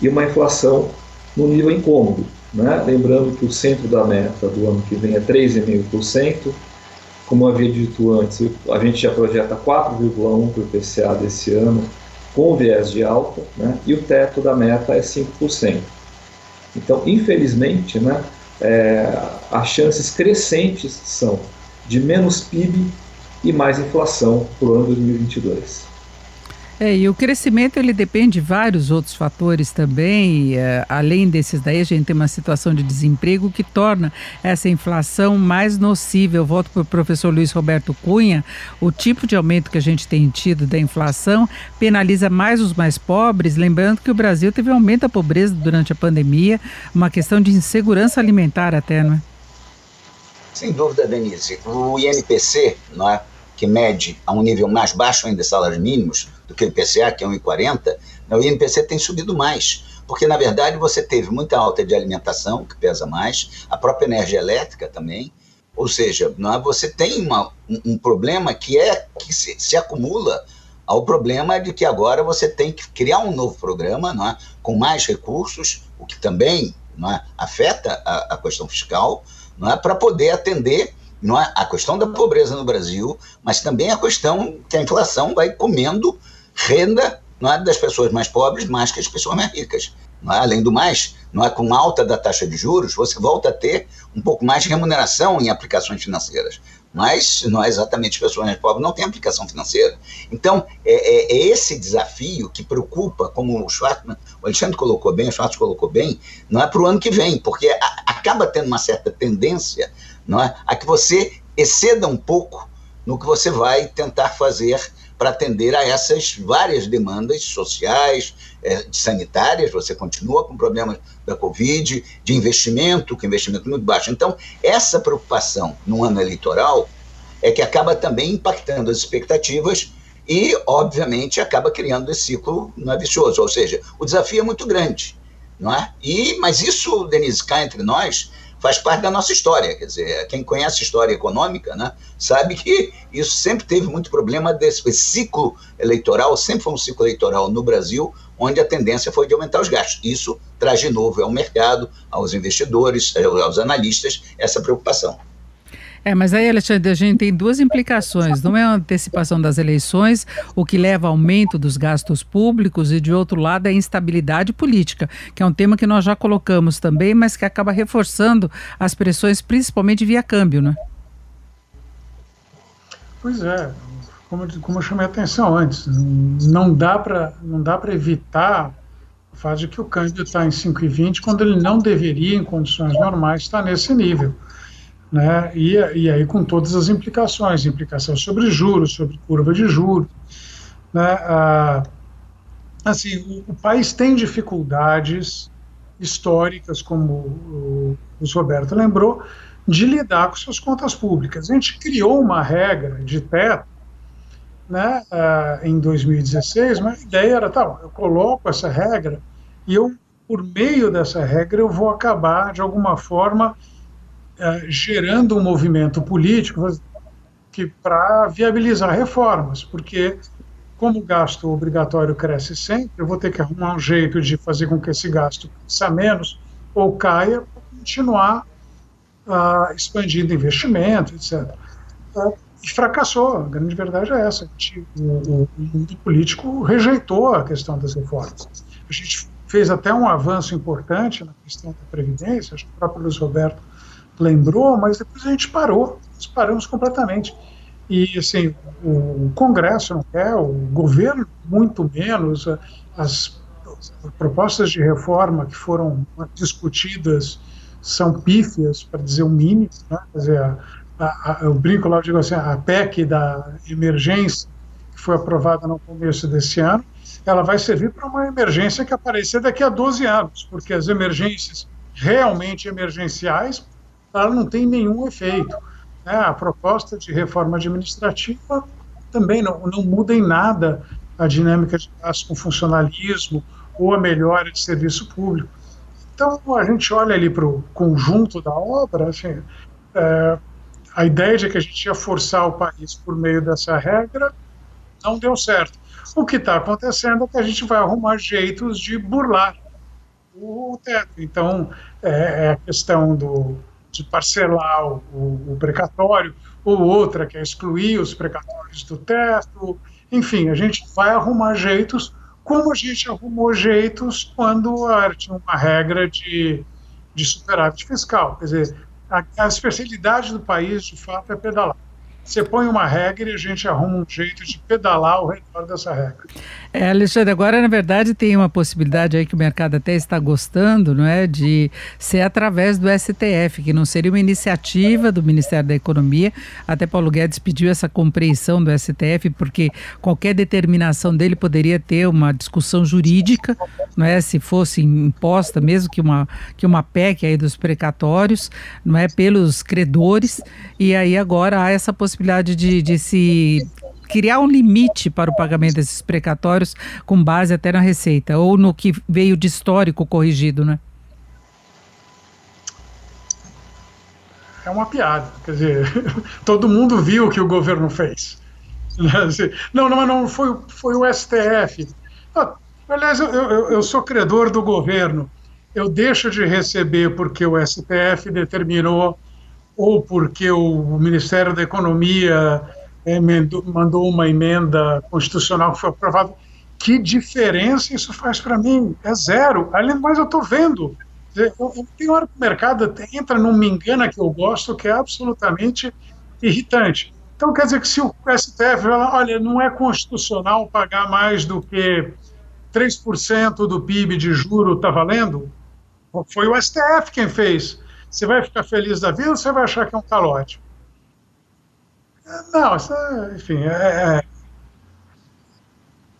e uma inflação no nível incômodo. Né? Lembrando que o centro da meta do ano que vem é 3,5%, como havia dito antes, a gente já projeta 4,1% para o IPCA desse ano, com viés de alta, né? e o teto da meta é 5%. Então, infelizmente, né, é, as chances crescentes são de menos PIB e mais inflação para o ano 2022. É, e o crescimento ele depende de vários outros fatores também. E, uh, além desses daí, a gente tem uma situação de desemprego que torna essa inflação mais nociva. Eu volto para o professor Luiz Roberto Cunha. O tipo de aumento que a gente tem tido da inflação penaliza mais os mais pobres. Lembrando que o Brasil teve um aumento da pobreza durante a pandemia, uma questão de insegurança alimentar até, não é? Sem dúvida, Denise. O INPC, não é? que mede a um nível mais baixo ainda salários mínimos do que o IPCA, que é 1,40, o INPC tem subido mais, porque na verdade você teve muita alta de alimentação, que pesa mais, a própria energia elétrica também, ou seja, é, você tem uma, um, um, problema que é que se, se, acumula ao problema de que agora você tem que criar um novo programa não é, com mais recursos, o que também não é, afeta a, a questão fiscal, não é, para poder atender não é a questão da pobreza no Brasil, mas também a questão que a inflação vai comendo renda não é, das pessoas mais pobres mais que as pessoas mais ricas. É? Além do mais, não é com alta da taxa de juros, você volta a ter um pouco mais de remuneração em aplicações financeiras. Mas não é exatamente as pessoas mais pobres não têm aplicação financeira. Então, é, é, é esse desafio que preocupa, como o Schwartzman, o Alexandre colocou bem, o Schwartz colocou bem, não é para o ano que vem, porque a, acaba tendo uma certa tendência não é? a que você exceda um pouco no que você vai tentar fazer para atender a essas várias demandas sociais, é, sanitárias, você continua com problemas da Covid, de investimento, com investimento muito baixo. Então, essa preocupação no ano eleitoral é que acaba também impactando as expectativas e, obviamente, acaba criando esse ciclo não é vicioso. Ou seja, o desafio é muito grande. Não é? e, mas isso, Denise, cá entre nós, faz parte da nossa história. Quer dizer, quem conhece história econômica, né, sabe que isso sempre teve muito problema desse ciclo eleitoral, sempre foi um ciclo eleitoral no Brasil, onde a tendência foi de aumentar os gastos. Isso traz de novo ao mercado, aos investidores, aos analistas, essa preocupação. É, mas aí, Alexandre, a gente tem duas implicações. Não é a antecipação das eleições, o que leva ao aumento dos gastos públicos, e de outro lado é a instabilidade política, que é um tema que nós já colocamos também, mas que acaba reforçando as pressões, principalmente via câmbio, né? Pois é, como, como eu chamei a atenção antes, não dá para evitar o fato de que o câmbio está em 5,20 quando ele não deveria, em condições normais, estar nesse nível né? E, e aí com todas as implicações, implicações sobre juros, sobre curva de juros, né? Ah, assim, o, o, país tem dificuldades históricas, como o, o Roberto lembrou, de lidar com suas contas públicas. A gente criou uma regra de teto né, uh, em 2016, mas a ideia era, tá, eu coloco essa regra e eu, por meio dessa regra, eu vou acabar, de alguma forma, é, gerando um movimento político que para viabilizar reformas, porque como o gasto obrigatório cresce sempre, eu vou ter que arrumar um jeito de fazer com que esse gasto cresça menos ou caia para continuar uh, expandindo investimento, etc. Uh, e fracassou, a grande verdade é essa. O, o, mundo político rejeitou a questão das reformas. A gente fez até um avanço importante na questão da Previdência, o próprio Luiz Roberto lembrou, mas depois a gente parou, nós paramos completamente. E, assim, o Congresso não quer, o governo muito menos, as propostas de reforma que foram discutidas são pífias, para dizer o mínimo, né? quer dizer, a, a, eu brinco lá, eu digo assim, a PEC da emergência, que foi aprovada no começo desse ano, ela vai servir para uma emergência que aparecer daqui a 12 anos, porque as emergências realmente emergenciais, ela não tem nenhum efeito. Né? A proposta de reforma administrativa também não, não muda em nada a dinâmica de gasto com funcionalismo ou a melhora de serviço público. Então, a gente olha ali para o conjunto da obra, assim, é, a ideia de que a gente ia forçar o país por meio dessa regra não deu certo. O que está acontecendo é que a gente vai arrumar jeitos de burlar o teto. Então, é, é a questão do, de parcelar o, o, precatório, ou outra que é excluir os precatórios do teto. Enfim, a gente vai arrumar jeitos, como a gente arrumou jeitos quando tinha uma regra de, de superávit fiscal. Quer dizer, a, a especialidade do país, de fato, é pedalar. Você põe uma regra e a gente arruma um jeito de pedalar ao redor dessa regra. É, Alexandre, agora na verdade tem uma possibilidade aí que o mercado até está gostando, não é, de ser através do STF, que não seria uma iniciativa do Ministério da Economia. Até Paulo Guedes pediu essa compreensão do STF, porque qualquer determinação dele poderia ter uma discussão jurídica, não é, se fosse imposta, mesmo que uma que uma PEC aí dos precatórios, não é, pelos credores. E aí agora há essa possibilidade de, de se criar um limite para o pagamento desses precatórios com base até na receita, ou no que veio de histórico corrigido, né? É uma piada, quer dizer, todo mundo viu o que o governo fez. Não, não, não foi, foi o STF. Ah, aliás, eu, eu, eu sou credor do governo. Eu deixo de receber porque o STF determinou ou porque o Ministério da Economia emendou, mandou uma emenda constitucional que foi aprovada. Que diferença isso faz para mim? É zero. Além do mais, eu estou vendo. Tem hora que o mercado entra num me engana que eu gosto, que é absolutamente irritante. Então, quer dizer que se o STF fala, olha, não é constitucional pagar mais do que 3% do PIB de juro, está valendo? Foi o STF quem fez. Você vai ficar feliz da vida ou você vai achar que é um calote? Não, isso é, enfim, é,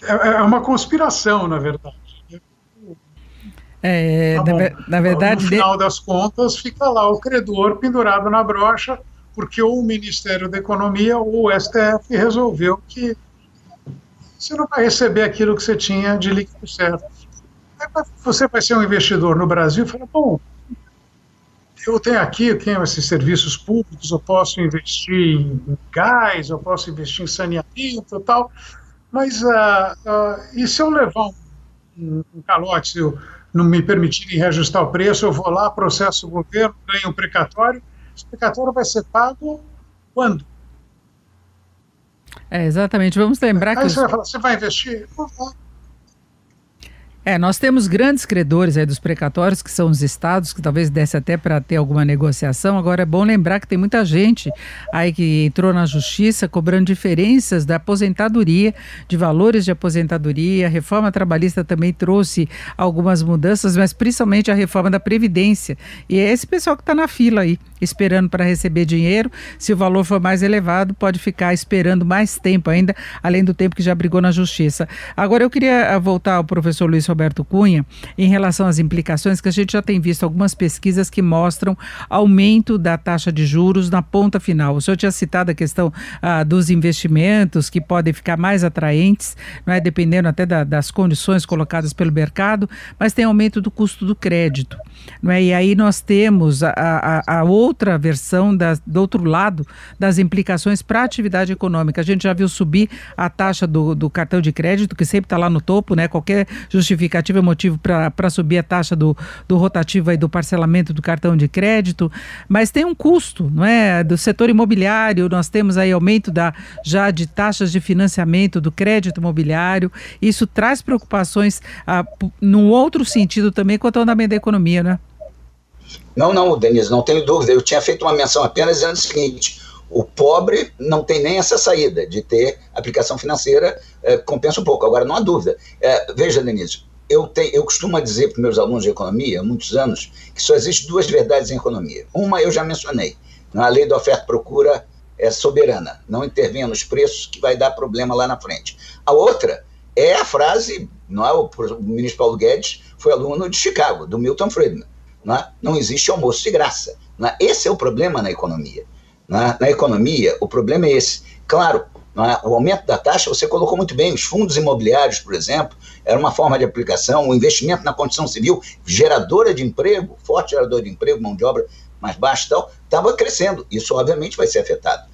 é, é uma conspiração, na verdade. É, tá na, na, verdade. No final das contas, fica lá o credor pendurado na brocha, porque ou o Ministério da Economia ou o STF resolveu que você não vai receber aquilo que você tinha de líquido certo. Você vai ser um investidor no Brasil e fala, bom, eu tenho aqui, eu tenho esses serviços públicos, eu posso investir em gás, eu posso investir em saneamento e tal, mas uh, uh, e se eu levar um, um calote, se eu não me permitirem reajustar o preço, eu vou lá, processo o governo, ganho um precatório, esse precatório vai ser pago quando? É, exatamente, vamos lembrar Aí que... Aí você vai falar, você vai investir? Não vai. É, nós temos grandes credores aí dos precatórios, que são os estados, que talvez desse até para ter alguma negociação. Agora é bom lembrar que tem muita gente aí que entrou na justiça cobrando diferenças da aposentadoria, de valores de aposentadoria. A reforma trabalhista também trouxe algumas mudanças, mas principalmente a reforma da Previdência. E é esse pessoal que está na fila aí, esperando para receber dinheiro. Se o valor for mais elevado, pode ficar esperando mais tempo ainda, além do tempo que já brigou na justiça. Agora eu queria ah, voltar ao professor Luiz Roberto Cunha em relação às implicações, que a gente já tem visto algumas pesquisas que mostram aumento da taxa de juros na ponta final. O senhor tinha citado a questão ah, dos investimentos que podem ficar mais atraentes, não é? dependendo até da, das condições colocadas pelo mercado, mas tem aumento do custo do crédito. Não é? E aí nós temos a, a, a outra versão das, do outro lado das implicações para a atividade econômica. A gente já viu subir a taxa do, do cartão de crédito, que sempre está lá no topo, né? qualquer justificativa é motivo para subir a taxa do, do rotativo e do parcelamento do cartão de crédito, mas tem um custo, não é? Do setor imobiliário, nós temos aí aumento da, já de taxas de financiamento do crédito imobiliário. Isso traz preocupações ah, num outro sentido também quanto ao andamento da economia, né? Não, não, Denise, não tenho dúvida. Eu tinha feito uma menção apenas dizendo o seguinte: O pobre não tem nem essa saída de ter aplicação financeira, é, compensa um pouco. Agora, não há dúvida. É, veja, Denise, eu, te, eu costumo dizer para meus alunos de economia, há muitos anos, que só existem duas verdades em economia. Uma eu já mencionei, a lei da oferta-procura é soberana, não intervenha nos preços que vai dar problema lá na frente. A outra é a frase, não é, o ministro Paulo Guedes foi aluno de Chicago, do Milton Friedman, não, é? não existe almoço de graça. É? Esse é o problema na economia. É? Na economia, o problema é esse. Claro, é? o aumento da taxa, você colocou muito bem, os fundos imobiliários, por exemplo, era uma forma de aplicação, o investimento na construção civil, geradora de emprego, forte gerador de emprego, mão de obra mais baixa e tal, estava crescendo. Isso, obviamente, vai ser afetado.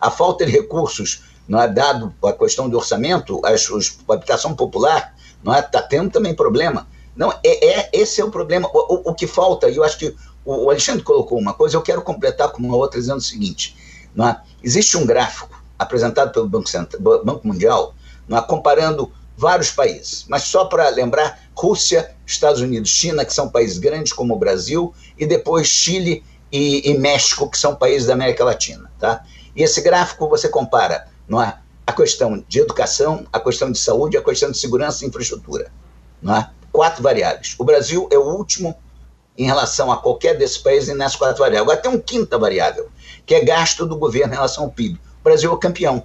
A falta de recursos, não é dado a questão do orçamento, a habitação popular, não é está tendo também problema. Não, é, é, esse é o problema. O, o, o que falta, e eu acho que o, Alexandre colocou uma coisa, eu quero completar com uma outra dizendo o seguinte: não é? existe um gráfico apresentado pelo Banco, Central, Banco Mundial, não é? comparando vários países, mas só para lembrar: Rússia, Estados Unidos, China, que são países grandes como o Brasil, e depois Chile e, e México, que são países da América Latina. Tá? E esse gráfico você compara não é? a questão de educação, a questão de saúde, a questão de segurança e infraestrutura. Não é? Quatro variáveis. O Brasil é o último em relação a qualquer desses países nessas quatro variáveis. Agora tem uma quinta variável, que é gasto do governo em relação ao PIB. O Brasil é o campeão.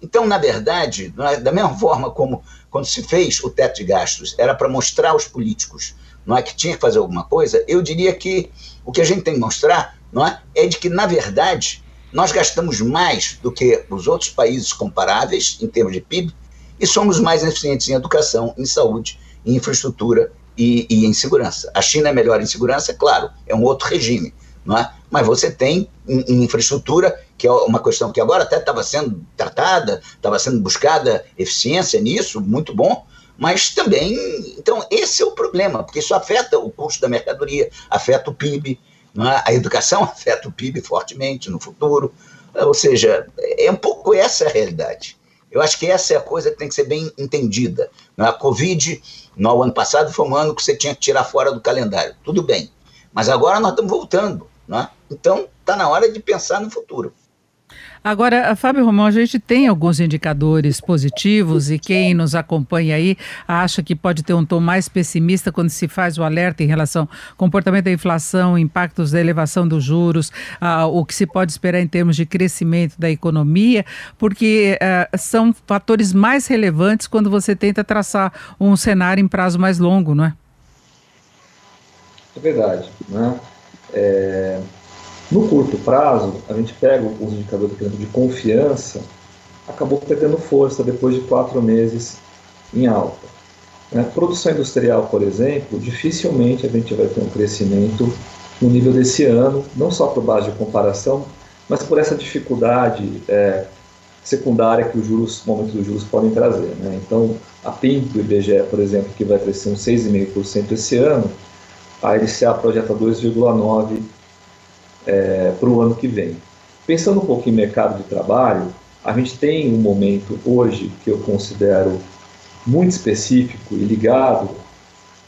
Então, na verdade, da mesma forma como quando se fez o teto de gastos, era para mostrar aos políticos não é, que tinha que fazer alguma coisa, eu diria que o que a gente tem que mostrar não é, é de que, na verdade, nós gastamos mais do que os outros países comparáveis em termos de PIB e somos mais eficientes em educação, em saúde em infraestrutura e, e, em segurança. A China é melhor em segurança, é claro, é um outro regime, não é? Mas você tem em, em infraestrutura, que é uma questão que agora até estava sendo tratada, estava sendo buscada eficiência nisso, muito bom, mas também, então esse é o problema, porque isso afeta o custo da mercadoria, afeta o PIB, é? a educação afeta o PIB fortemente no futuro, ou seja, é um pouco essa a realidade. Eu acho que essa é a coisa que tem que ser bem entendida. A Covid, no ano passado, foi um ano que você tinha que tirar fora do calendário. Tudo bem. Mas agora nós estamos voltando. Né? Então, está na hora de pensar no futuro. Agora, Fábio Romão, a gente tem alguns indicadores positivos e quem nos acompanha aí acha que pode ter um tom mais pessimista quando se faz o alerta em relação ao comportamento da inflação, impactos da elevação dos juros, uh, o que se pode esperar em termos de crescimento da economia, porque uh, são fatores mais relevantes quando você tenta traçar um cenário em prazo mais longo, não é? É verdade, né? É, no curto prazo, a gente pega os indicadores de confiança, acabou perdendo força depois de quatro meses em alta. Né? Produção industrial, por exemplo, dificilmente a gente vai ter um crescimento no nível desse ano, não só por base de comparação, mas por essa dificuldade é, secundária que os juros, momentos dos juros podem trazer. Né? Então, a PIM do IBGE, por exemplo, que vai crescer uns 6,5% esse ano, a LCA projeta 2,9% é, para o ano que vem. Pensando um pouco em mercado de trabalho, a gente tem um momento hoje que eu considero muito específico e ligado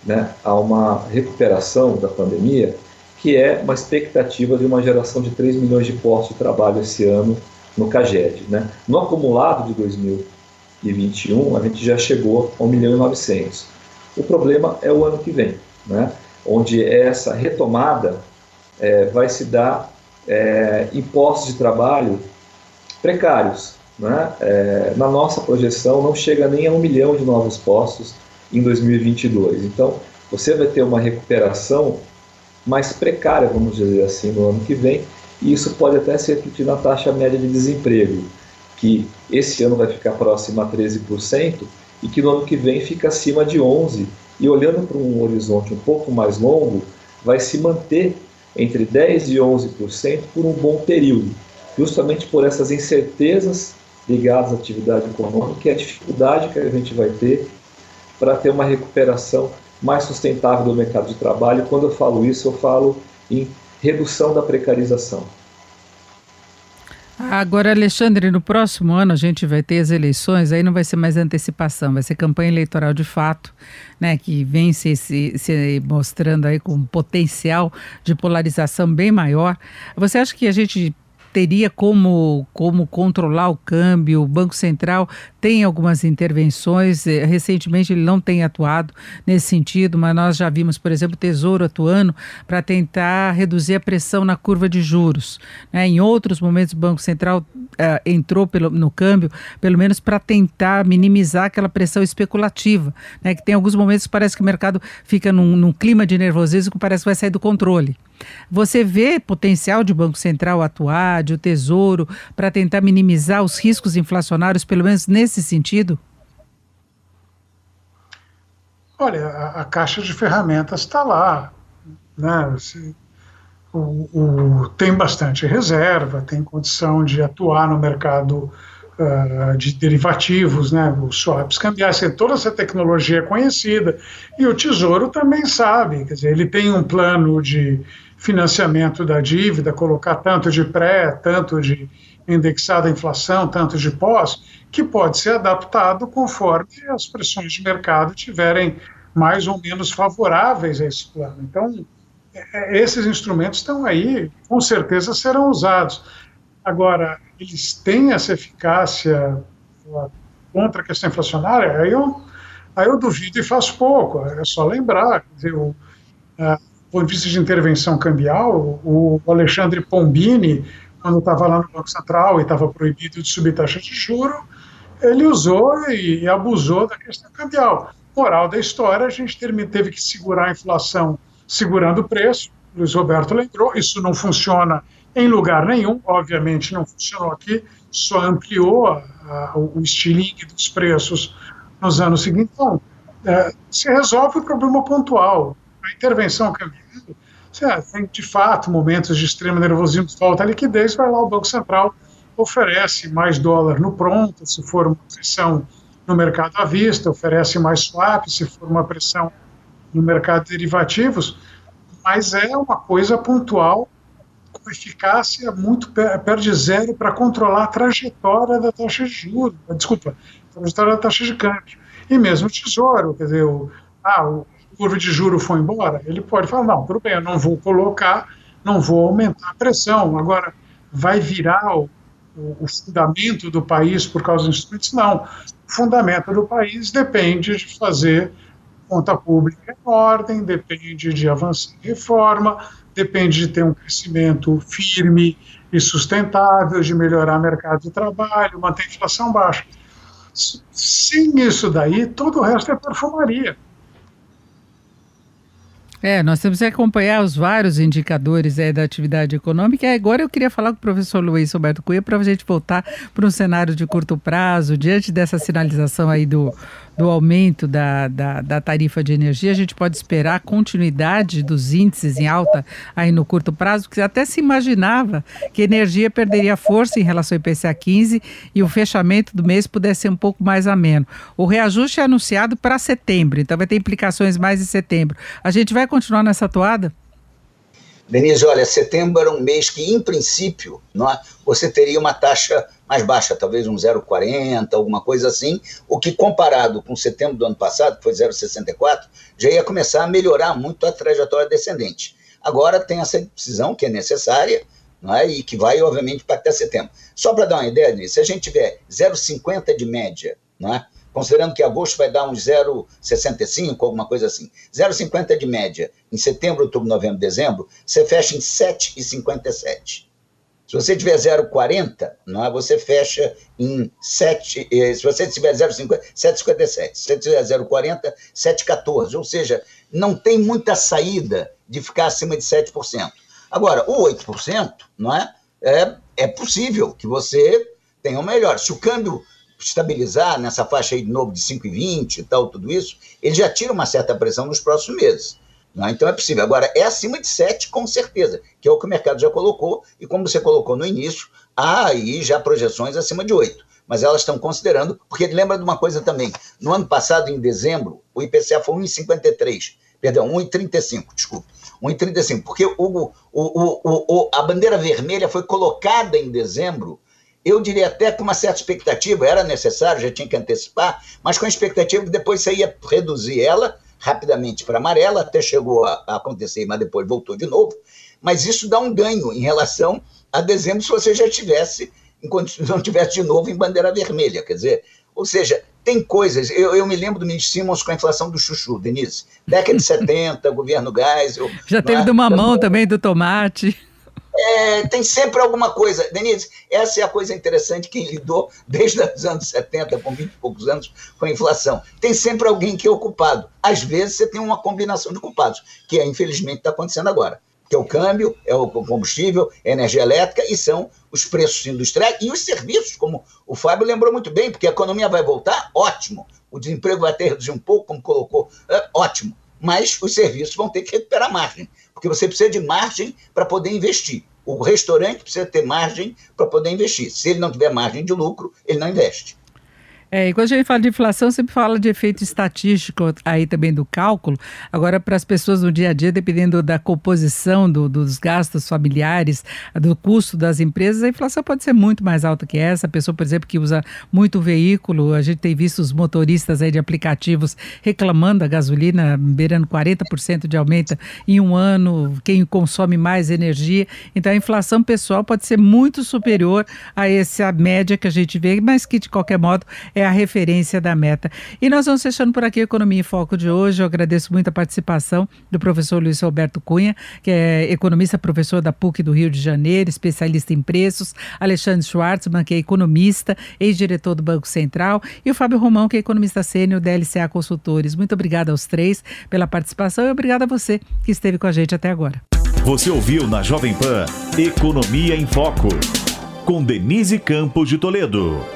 né, a uma recuperação da pandemia, que é uma expectativa de uma geração de 3 milhões de postos de trabalho esse ano no CAGED. Né? No acumulado de 2021, a gente já chegou a 1 milhão e 900. O problema é o ano que vem, né? onde essa retomada é, vai se dar é, em postos de trabalho precários. Né? É, na nossa projeção, não chega nem a um milhão de novos postos em 2022. Então, você vai ter uma recuperação mais precária, vamos dizer assim, no ano que vem, e isso pode até se refletir na taxa média de desemprego, que esse ano vai ficar próxima a 13% e que no ano que vem fica acima de 11%. E olhando para um horizonte um pouco mais longo, vai se manter entre 10% e 11% por um bom período, justamente por essas incertezas ligadas à atividade econômica e a dificuldade que a gente vai ter para ter uma recuperação mais sustentável do mercado de trabalho. Quando eu falo isso, eu falo em redução da precarização. Agora, Alexandre, no próximo ano a gente vai ter as eleições, aí não vai ser mais antecipação, vai ser campanha eleitoral de fato, né, que vem se, se, se mostrando aí com um potencial de polarização bem maior. Você acha que a gente teria como, como controlar o câmbio? O Banco Central tem algumas intervenções, eh, recentemente ele não tem atuado nesse sentido, mas nós já vimos, por exemplo, o Tesouro atuando para tentar reduzir a pressão na curva de juros. Né? Em outros momentos, o Banco Central uh, entrou pelo, no câmbio, pelo menos para tentar minimizar aquela pressão especulativa, né? que tem alguns momentos que parece que o mercado fica num, num clima de nervosismo que parece que vai sair do controle. Você vê potencial de Banco Central atuar, de o Tesouro, para tentar minimizar os riscos inflacionários, pelo menos nesse sentido? Olha, a, a caixa de ferramentas está lá. Né? O, o, tem bastante reserva, tem condição de atuar no mercado uh, de derivativos, né? os swaps cambiais, toda essa tecnologia é conhecida. E o Tesouro também sabe, quer dizer, ele tem um plano de financiamento da dívida, colocar tanto de pré, tanto de indexada inflação, tanto de pós, que pode ser adaptado conforme as pressões de mercado tiverem mais ou menos favoráveis a esse plano. Então, é, é, esses instrumentos estão aí, com certeza serão usados. Agora, eles têm essa eficácia contra a questão inflacionária? Aí eu, aí eu duvido e faço pouco. É só lembrar, o, ponto de vista de intervenção cambial, o Alexandre Pombini, quando estava lá no Banco Central e estava proibido de subir taxa de juro, ele usou e abusou da questão cambial. Moral da história, a gente teve que segurar a inflação segurando o preço. Luiz Roberto lembrou, isso não funciona em lugar nenhum, obviamente não funcionou aqui, só ampliou a, a, o estilingue dos preços nos anos seguintes. Então, é, se resolve o problema pontual a intervenção cambial, tem de fato momentos de extremo nervosismo, falta liquidez, vai lá o Banco Central oferece mais dólar no pronto, se for uma pressão no mercado à vista, oferece mais swap, se for uma pressão no mercado de derivativos, mas é uma coisa pontual, com eficácia muito perto de zero para controlar a trajetória da taxa de juros, desculpa, a trajetória da taxa de câmbio. E mesmo o tesouro, quer dizer, o, ah, o, curva de juro foi embora, ele pode falar, não, tudo bem, eu não vou colocar, não vou aumentar a pressão. Agora, vai virar o, o, o fundamento do país por causa dos instrumentos? Não. O fundamento do país depende de fazer conta pública em ordem, depende de avançar em reforma, depende de ter um crescimento firme e sustentável, de melhorar o mercado de trabalho, manter a inflação baixa. Sem isso daí, todo o resto é perfumaria. É, nós temos que acompanhar os vários indicadores é, da atividade econômica. Agora eu queria falar com o professor Luiz Roberto Cunha para a gente voltar para um cenário de curto prazo, diante dessa sinalização aí do, do aumento da, da, da, tarifa de energia, a gente pode esperar continuidade dos índices em alta aí no curto prazo, porque até se imaginava que energia perderia força em relação ao IPCA 15 e o fechamento do mês pudesse ser um pouco mais ameno. O reajuste é anunciado para setembro, então vai ter implicações mais em setembro. A gente vai continuar nessa toada? Denise, olha, setembro era um mês que, em princípio, é, você teria uma taxa mais baixa, talvez um 0,40, alguma coisa assim, o que comparado com setembro do ano passado, que foi 0,64, já ia começar a melhorar muito a trajetória descendente. Agora tem essa decisão que é necessária, é? e que vai, obviamente, impactar setembro. Só para dar uma ideia, Denise, se a gente tiver 0,50 de média, não é? Considerando que agosto vai dar uns 0,65, alguma coisa assim, 0,50 de média em setembro, outubro, novembro, dezembro, você fecha em 7,57. Se você tiver 0,40, não é, você fecha em 7, eh, se você tiver 0,50, 7,57. Se você tiver 0,40, 7,14. Ou seja, não tem muita saída de ficar acima de 7%. Agora, o 8%, não é? É, é possível que você tenha o melhor. Se o câmbio estabilizar nessa faixa aí de novo de 5,20 e tal, tudo isso, ele já tira uma certa pressão nos próximos meses. Né? Então é possível. Agora, é acima de 7, com certeza, que é o que o mercado já colocou, e como você colocou no início, há aí já projeções acima de 8. Mas elas estão considerando, porque lembra de uma coisa também: no ano passado, em dezembro, o IPCA foi 1,53, perdão, 1,35, desculpe. 1,35, porque o, o, o, a bandeira vermelha foi colocada em dezembro eu diria até com uma certa expectativa, era necessário, já tinha que antecipar, mas com a expectativa que depois você ia reduzir ela rapidamente para amarela, até chegou a, a acontecer, mas depois voltou de novo. Mas isso dá um ganho em relação a dezembro se você já estivesse, enquanto não estivesse de novo em bandeira vermelha. Quer dizer, ou seja, tem coisas. Eu, eu me lembro do ministro Simons com a inflação do chuchu, Denise. Década de 70, governo gás. Eu, já teve é? do mamão também, do tomate. É, tem sempre alguma coisa. Denise, essa é a coisa interessante que lidou desde os anos 70, com 20 e poucos anos, com a inflação. Tem sempre alguém que é ocupado. Às vezes você tem uma combinação de culpados, que é, infelizmente está acontecendo agora. Que é o câmbio, é o combustível, é a energia elétrica e são os preços industriais e os serviços, como o Fábio lembrou muito bem, porque a economia vai voltar, ótimo. O desemprego vai ter reduzir um pouco, como colocou, é, ótimo. Mas os serviços vão ter que recuperar margem porque você precisa de margem para poder investir. O restaurante precisa ter margem para poder investir. Se ele não tiver margem de lucro, ele não investe. É, e quando a gente fala de inflação, sempre fala de efeito estatístico aí também do cálculo. Agora, para as pessoas no dia a dia, dependendo da composição do, dos gastos familiares, do custo das empresas, a inflação pode ser muito mais alta que essa. A pessoa, por exemplo, que usa muito veículo, a gente tem visto os motoristas aí de aplicativos reclamando da gasolina, beirando 40% de aumento em um ano, quem consome mais energia. Então, a inflação pessoal pode ser muito superior a essa média que a gente vê, mas que, de qualquer modo, é a referência da meta. E nós vamos fechando por aqui Economia em Foco de hoje. Eu agradeço muito a participação do professor Luiz Roberto Cunha, que é economista, professor da PUC do Rio de Janeiro, especialista em preços, Alexandre Schwartzman, que é economista, ex-diretor do Banco Central, e o Fábio Romão, que é economista sênior da LCA Consultores. Muito obrigada aos três pela participação e obrigada a você que esteve com a gente até agora. Você ouviu na Jovem Pan Economia em Foco, com Denise Campos de Toledo.